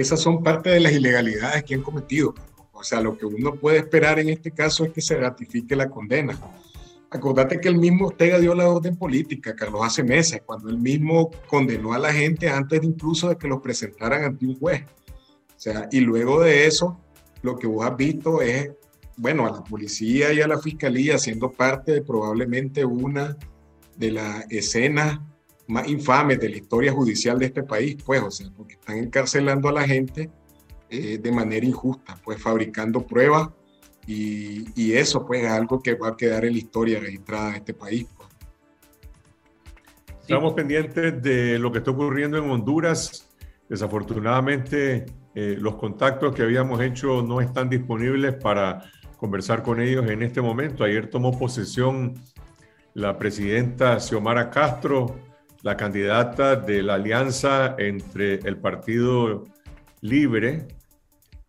Esas son parte de las ilegalidades que han cometido. O sea, lo que uno puede esperar en este caso es que se ratifique la condena. Acordate que el mismo Ortega dio la orden política, Carlos, hace meses, cuando él mismo condenó a la gente antes incluso de que los presentaran ante un juez. O sea, y luego de eso, lo que vos has visto es, bueno, a la policía y a la fiscalía siendo parte de probablemente una de las escenas más infames de la historia judicial de este país, pues, o sea, porque están encarcelando a la gente eh, de manera injusta, pues fabricando pruebas y, eso pues es algo que va a quedar en la historia registrada de este país. Pues.
Estamos pendientes de lo que está ocurriendo en Honduras. Desafortunadamente, eh, los contactos que habíamos hecho no están disponibles para conversar con ellos en este momento. Ayer tomó posesión la presidenta Xiomara Castro, la candidata de la alianza entre el Partido Libre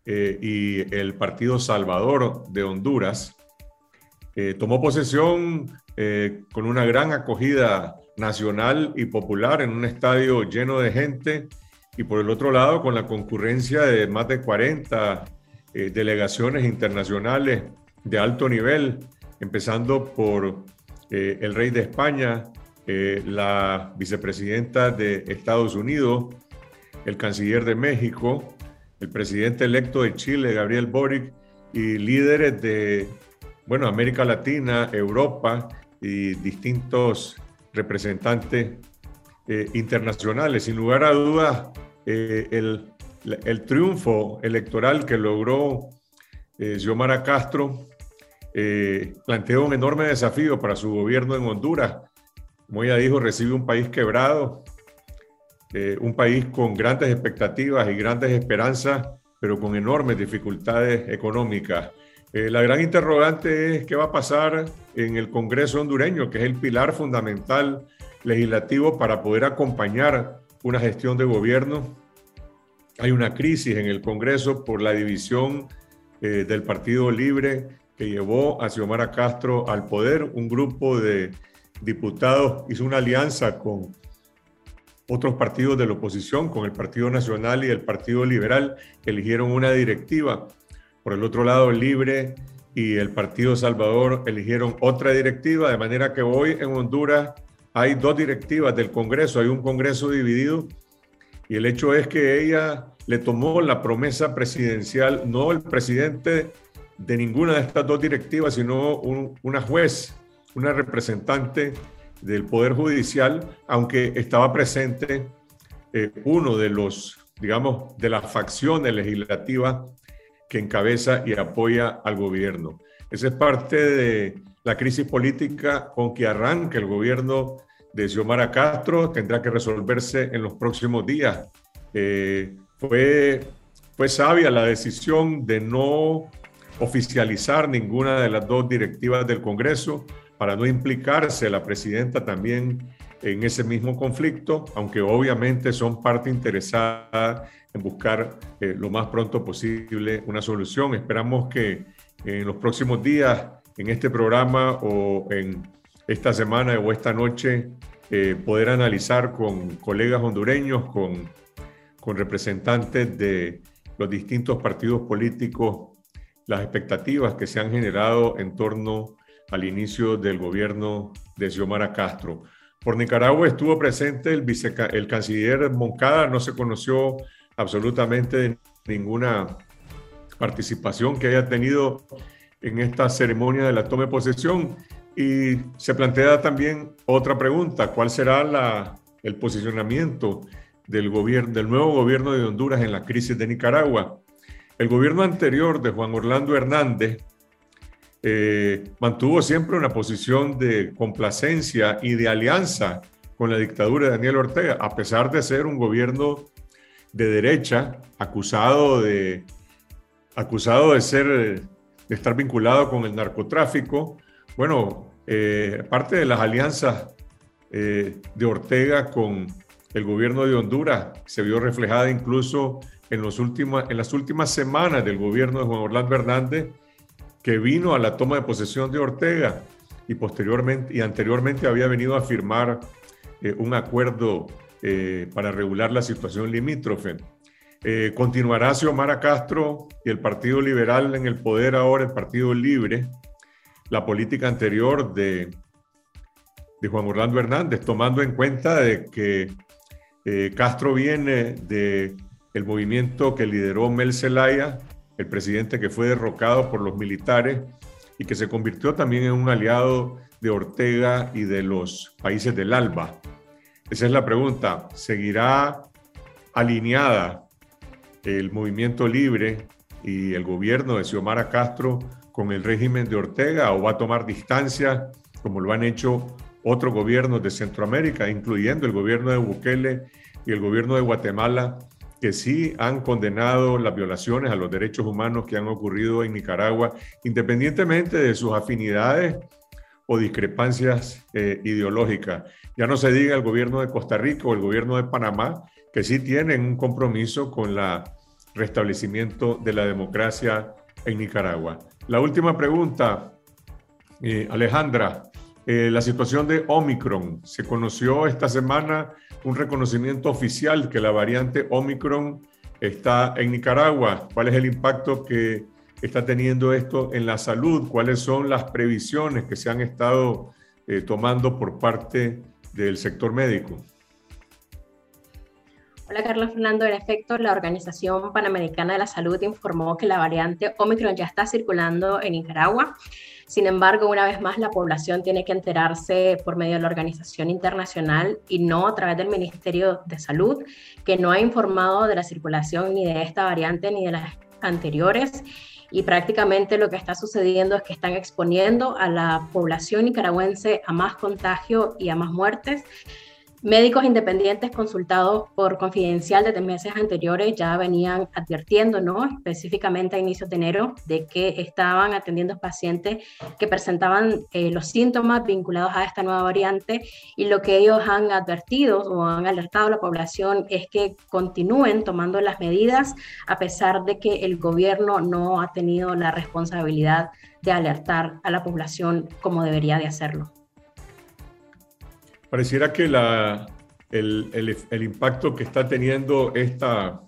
eh, y el Partido Salvador de Honduras. Eh, tomó posesión eh, con una gran acogida nacional y popular en un estadio lleno de gente y por el otro lado con la concurrencia de más de 40 eh, delegaciones internacionales de alto nivel, empezando por el rey de España, eh, la vicepresidenta de Estados Unidos, el canciller de México, el presidente electo de Chile, Gabriel Boric, y líderes de, bueno, América Latina, Europa y distintos representantes eh, internacionales. Sin lugar a dudas, eh, el, el, triunfo electoral que logró Xiomara Castro planteó un enorme desafío para su gobierno en Honduras ella dijo, recibe un país quebrado, eh, un país con grandes expectativas y grandes esperanzas, pero con enormes dificultades económicas. Eh, la gran interrogante es qué va a pasar en el Congreso hondureño, que es el pilar fundamental legislativo para poder acompañar una gestión de gobierno. Hay una crisis en el Congreso por la división eh, del Partido Libre que llevó a Xiomara Castro al poder, un grupo de diputados hizo una alianza con otros partidos de la oposición, con el Partido Nacional y el Partido Liberal, eligieron una directiva. Por el otro lado, Libre y el Partido Salvador eligieron otra directiva, de manera que hoy en Honduras hay dos directivas del Congreso, hay un Congreso dividido Y el hecho es que ella le tomó la promesa presidencial, no el presidente de ninguna de estas dos directivas, sino una juez, una representante del Poder Judicial, aunque estaba presente eh, uno de los, digamos, de las facciones legislativas que encabeza y apoya al gobierno. Esa es parte de la crisis política con que arranca el gobierno de Xiomara Castro, tendrá que resolverse en los próximos días. Eh, fue, fue sabia la decisión de no oficializar ninguna de las dos directivas del Congreso para no implicarse la presidenta también en ese mismo conflicto, aunque obviamente son parte interesada en buscar eh, lo más pronto posible una solución. Esperamos que en los próximos días, en este programa o en esta semana o esta noche, eh, poder analizar con colegas hondureños, con, con representantes de los distintos partidos políticos, las expectativas que se han generado en torno al inicio del gobierno de Xiomara Castro. Por Nicaragua estuvo presente el, vice, el canciller Moncada, no se conoció absolutamente ninguna participación que haya tenido en esta ceremonia de la toma de posesión. Y se plantea también otra pregunta, ¿cuál será el posicionamiento del, gobierno, del nuevo gobierno de Honduras en la crisis de Nicaragua? El gobierno anterior de Juan Orlando Hernández eh, mantuvo siempre una posición de complacencia y de alianza con la dictadura de Daniel Ortega, a pesar de ser un gobierno de derecha acusado de, acusado de ser, de estar vinculado con el narcotráfico. Bueno, eh, parte de las alianzas eh, de Ortega con el gobierno de Honduras se vio reflejada incluso en, los últimos, en las últimas semanas del gobierno de Juan Orlando Hernández, que vino a la toma de posesión de Ortega y posteriormente y anteriormente había venido a firmar eh, un acuerdo eh, para regular la situación limítrofe. Eh, continuará Xiomara Castro y el Partido Liberal en el poder ahora, el Partido Libre, la política anterior de, de Juan Orlando Hernández, tomando en cuenta de que Castro viene de el movimiento que lideró Mel Zelaya el presidente que fue derrocado por los militares y que se convirtió también en un aliado de Ortega y de los países del ALBA. Esa es la pregunta. ¿Seguirá alineada el movimiento libre y el gobierno de Xiomara Castro con el régimen de Ortega o va a tomar distancia como lo han hecho otros gobiernos de Centroamérica, incluyendo el gobierno de Bukele y el gobierno de Guatemala, que sí han condenado las violaciones a los derechos humanos que han ocurrido en Nicaragua, independientemente de sus afinidades o discrepancias eh, ideológicas. Ya no se diga el gobierno de Costa Rica o el gobierno de Panamá, que sí tienen un compromiso con el restablecimiento de la democracia en Nicaragua. La última pregunta, eh, Alejandra, eh, la situación de Omicron. Se conoció esta semana un reconocimiento oficial que la variante Omicron está en Nicaragua. ¿Cuál es el impacto que está teniendo esto en la salud? ¿Cuáles son las previsiones que se han estado eh, tomando por parte del sector médico?
Hola Carlos Fernando, en efecto, la Organización Panamericana de la Salud informó que la variante Omicron ya está circulando en Nicaragua. Sin embargo, una vez más, la población tiene que enterarse por medio de la organización internacional y no a través del Ministerio de Salud, que no ha informado de la circulación ni de esta variante ni de las anteriores. Y prácticamente lo que está sucediendo es que están exponiendo a la población nicaragüense a más contagio y a más muertes Médicos independientes consultados por Confidencial desde meses anteriores ya venían advirtiendo, ¿no? específicamente a inicios de enero, de que estaban atendiendo pacientes que presentaban eh, los síntomas vinculados a esta nueva variante y lo que ellos han advertido o han alertado a la población es que continúen tomando las medidas a pesar de que el gobierno no ha tenido la responsabilidad de alertar a la población como debería de hacerlo.
Pareciera que el, impacto que está teniendo esta,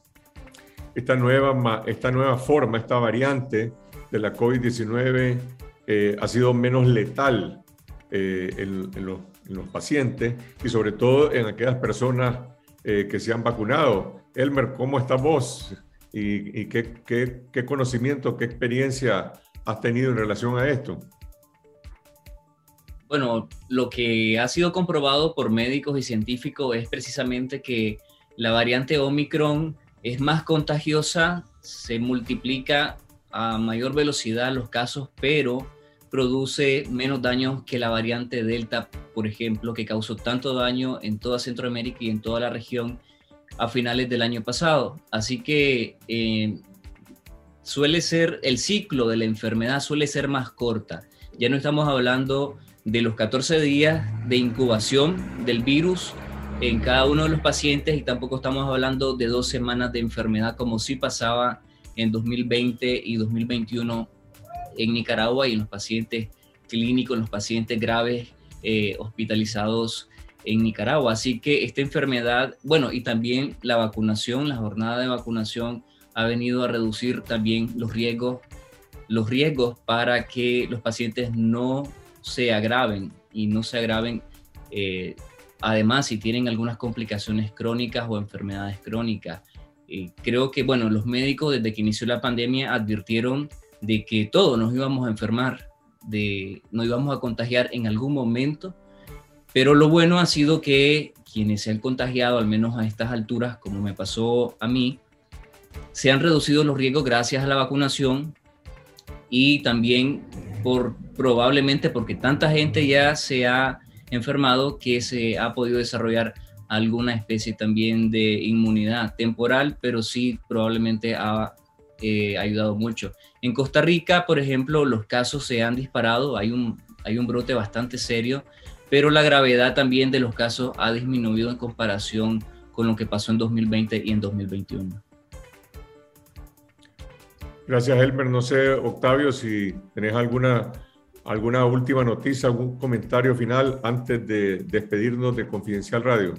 esta, nueva, esta nueva forma, esta variante de la COVID-19 eh, ha sido menos letal eh, en, los, pacientes y sobre todo en aquellas personas eh, que se han vacunado. Elmer, ¿cómo estás vos? ¿Y, qué, qué, qué conocimiento, qué experiencia has tenido en relación a esto?
Bueno, lo que ha sido comprobado por médicos y científicos es precisamente que la variante Omicron es más contagiosa, se multiplica a mayor velocidad los casos, pero produce menos daño que la variante Delta, por ejemplo, que causó tanto daño en toda Centroamérica y en toda la región a finales del año pasado. Así que eh, suele ser, el ciclo de la enfermedad suele ser más corta. Ya no estamos hablando de los 14 días de incubación del virus en cada uno de los pacientes y tampoco estamos hablando de dos semanas de enfermedad como sí pasaba en 2020 y 2021 en Nicaragua y en los pacientes clínicos, en los pacientes graves eh, hospitalizados en Nicaragua. Así que esta enfermedad, bueno, y también la vacunación, la jornada de vacunación ha venido a reducir también los riesgos, los riesgos para que los pacientes no se agraven y no se agraven. Eh, además, si tienen algunas complicaciones crónicas o enfermedades crónicas. creo que, bueno, los médicos desde que inició la pandemia advirtieron de que todos nos íbamos a enfermar, de nos íbamos a contagiar en algún momento, pero lo bueno ha sido que quienes se han contagiado, al menos a estas alturas, como me pasó a mí, se han reducido los riesgos gracias a la vacunación y también por probablemente porque tanta gente ya se ha enfermado que se ha podido desarrollar alguna especie también de inmunidad temporal, pero sí probablemente ha eh, ayudado mucho. En Costa Rica, por ejemplo, los casos se han disparado, hay un, hay un brote bastante serio, pero la gravedad también de los casos ha disminuido en comparación con lo que pasó en 2020 y en 2021.
Gracias, Elmer. No sé, Octavio, si tenés alguna, alguna última noticia, algún comentario final antes de despedirnos de Confidencial Radio.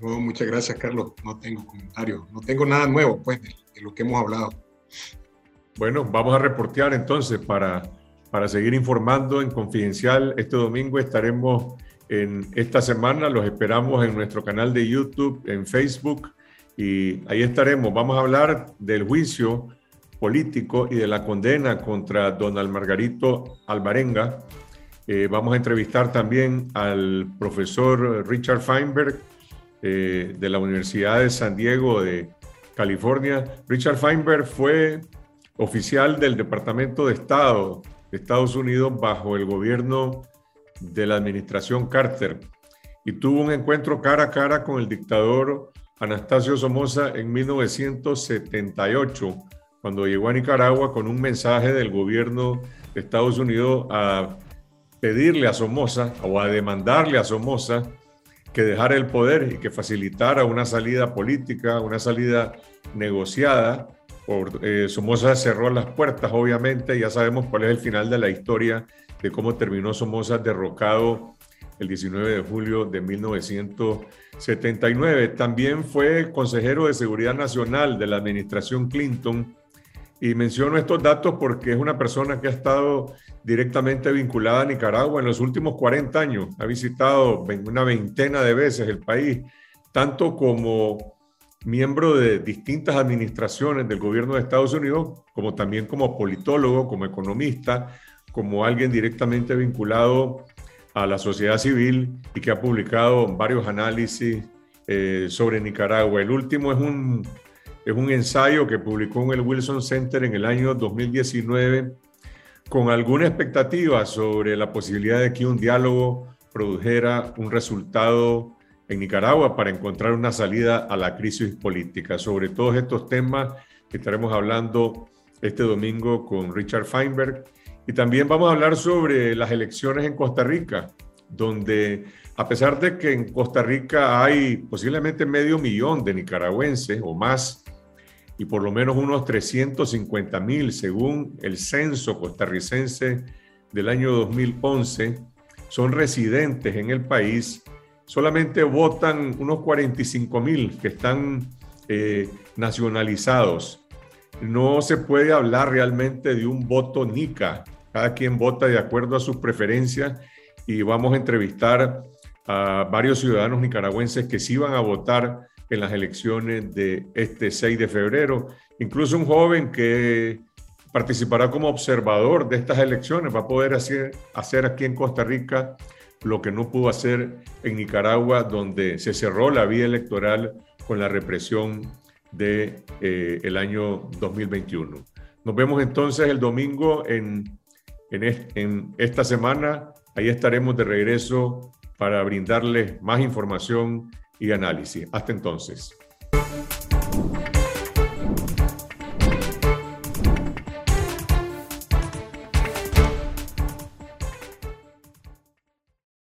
No, muchas gracias, Carlos. No tengo comentario. No tengo nada nuevo, pues, de, lo que hemos hablado.
Bueno, vamos a reportear entonces para, para seguir informando en Confidencial. Este domingo estaremos en esta semana, los esperamos en nuestro canal de YouTube, en Facebook y ahí estaremos. Vamos a hablar del juicio político y de la condena contra Donald Margarito Alvarenga. Eh, vamos a entrevistar también al profesor Richard Feinberg eh, de la Universidad de San Diego de California. Richard Feinberg fue oficial del Departamento de Estado de Estados Unidos bajo el gobierno de la administración Carter y tuvo un encuentro cara a cara con el dictador Anastasio Somoza en 1978, cuando llegó a Nicaragua con un mensaje del gobierno de Estados Unidos a pedirle a Somoza o a demandarle a Somoza que dejara el poder y que facilitara una salida política, una salida negociada. Por, eh, Somoza cerró las puertas, obviamente, ya sabemos cuál es el final de la historia de cómo terminó Somoza derrocado el 19 de julio de 1979. También fue consejero de Seguridad Nacional de la administración Clinton. Y menciono estos datos porque es una persona que ha estado directamente vinculada a Nicaragua en los últimos 40 años. Ha visitado una veintena de veces el país, tanto como miembro de distintas administraciones del gobierno de Estados Unidos, como también como politólogo, como economista, como alguien directamente vinculado a la sociedad civil y que ha publicado varios análisis eh, sobre Nicaragua. El último es un, es un ensayo que publicó en el Wilson Center en el año 2019 con alguna expectativa sobre la posibilidad de que un diálogo produjera un resultado en Nicaragua para encontrar una salida a la crisis política. Sobre todos estos temas que estaremos hablando este domingo con Richard Feinberg y también vamos a hablar sobre las elecciones en Costa Rica, donde a pesar de que en Costa Rica hay posiblemente medio millón de nicaragüenses o más, y por lo menos unos 350 mil según el censo costarricense del año 2011, son residentes en el país, solamente votan unos 45 mil que están eh, nacionalizados. No se puede hablar realmente de un voto nica cada quien vota de acuerdo a sus preferencias y vamos a entrevistar a varios ciudadanos nicaragüenses que sí van a votar en las elecciones de este 6 de febrero. Incluso un joven que participará como observador de estas elecciones va a poder hacer, hacer aquí en Costa Rica lo que no pudo hacer en Nicaragua, donde se cerró la vía electoral con la represión del de, eh, año 2021. Nos vemos entonces el domingo en, en, en esta semana. Ahí estaremos de regreso para brindarles más información y análisis. Hasta entonces.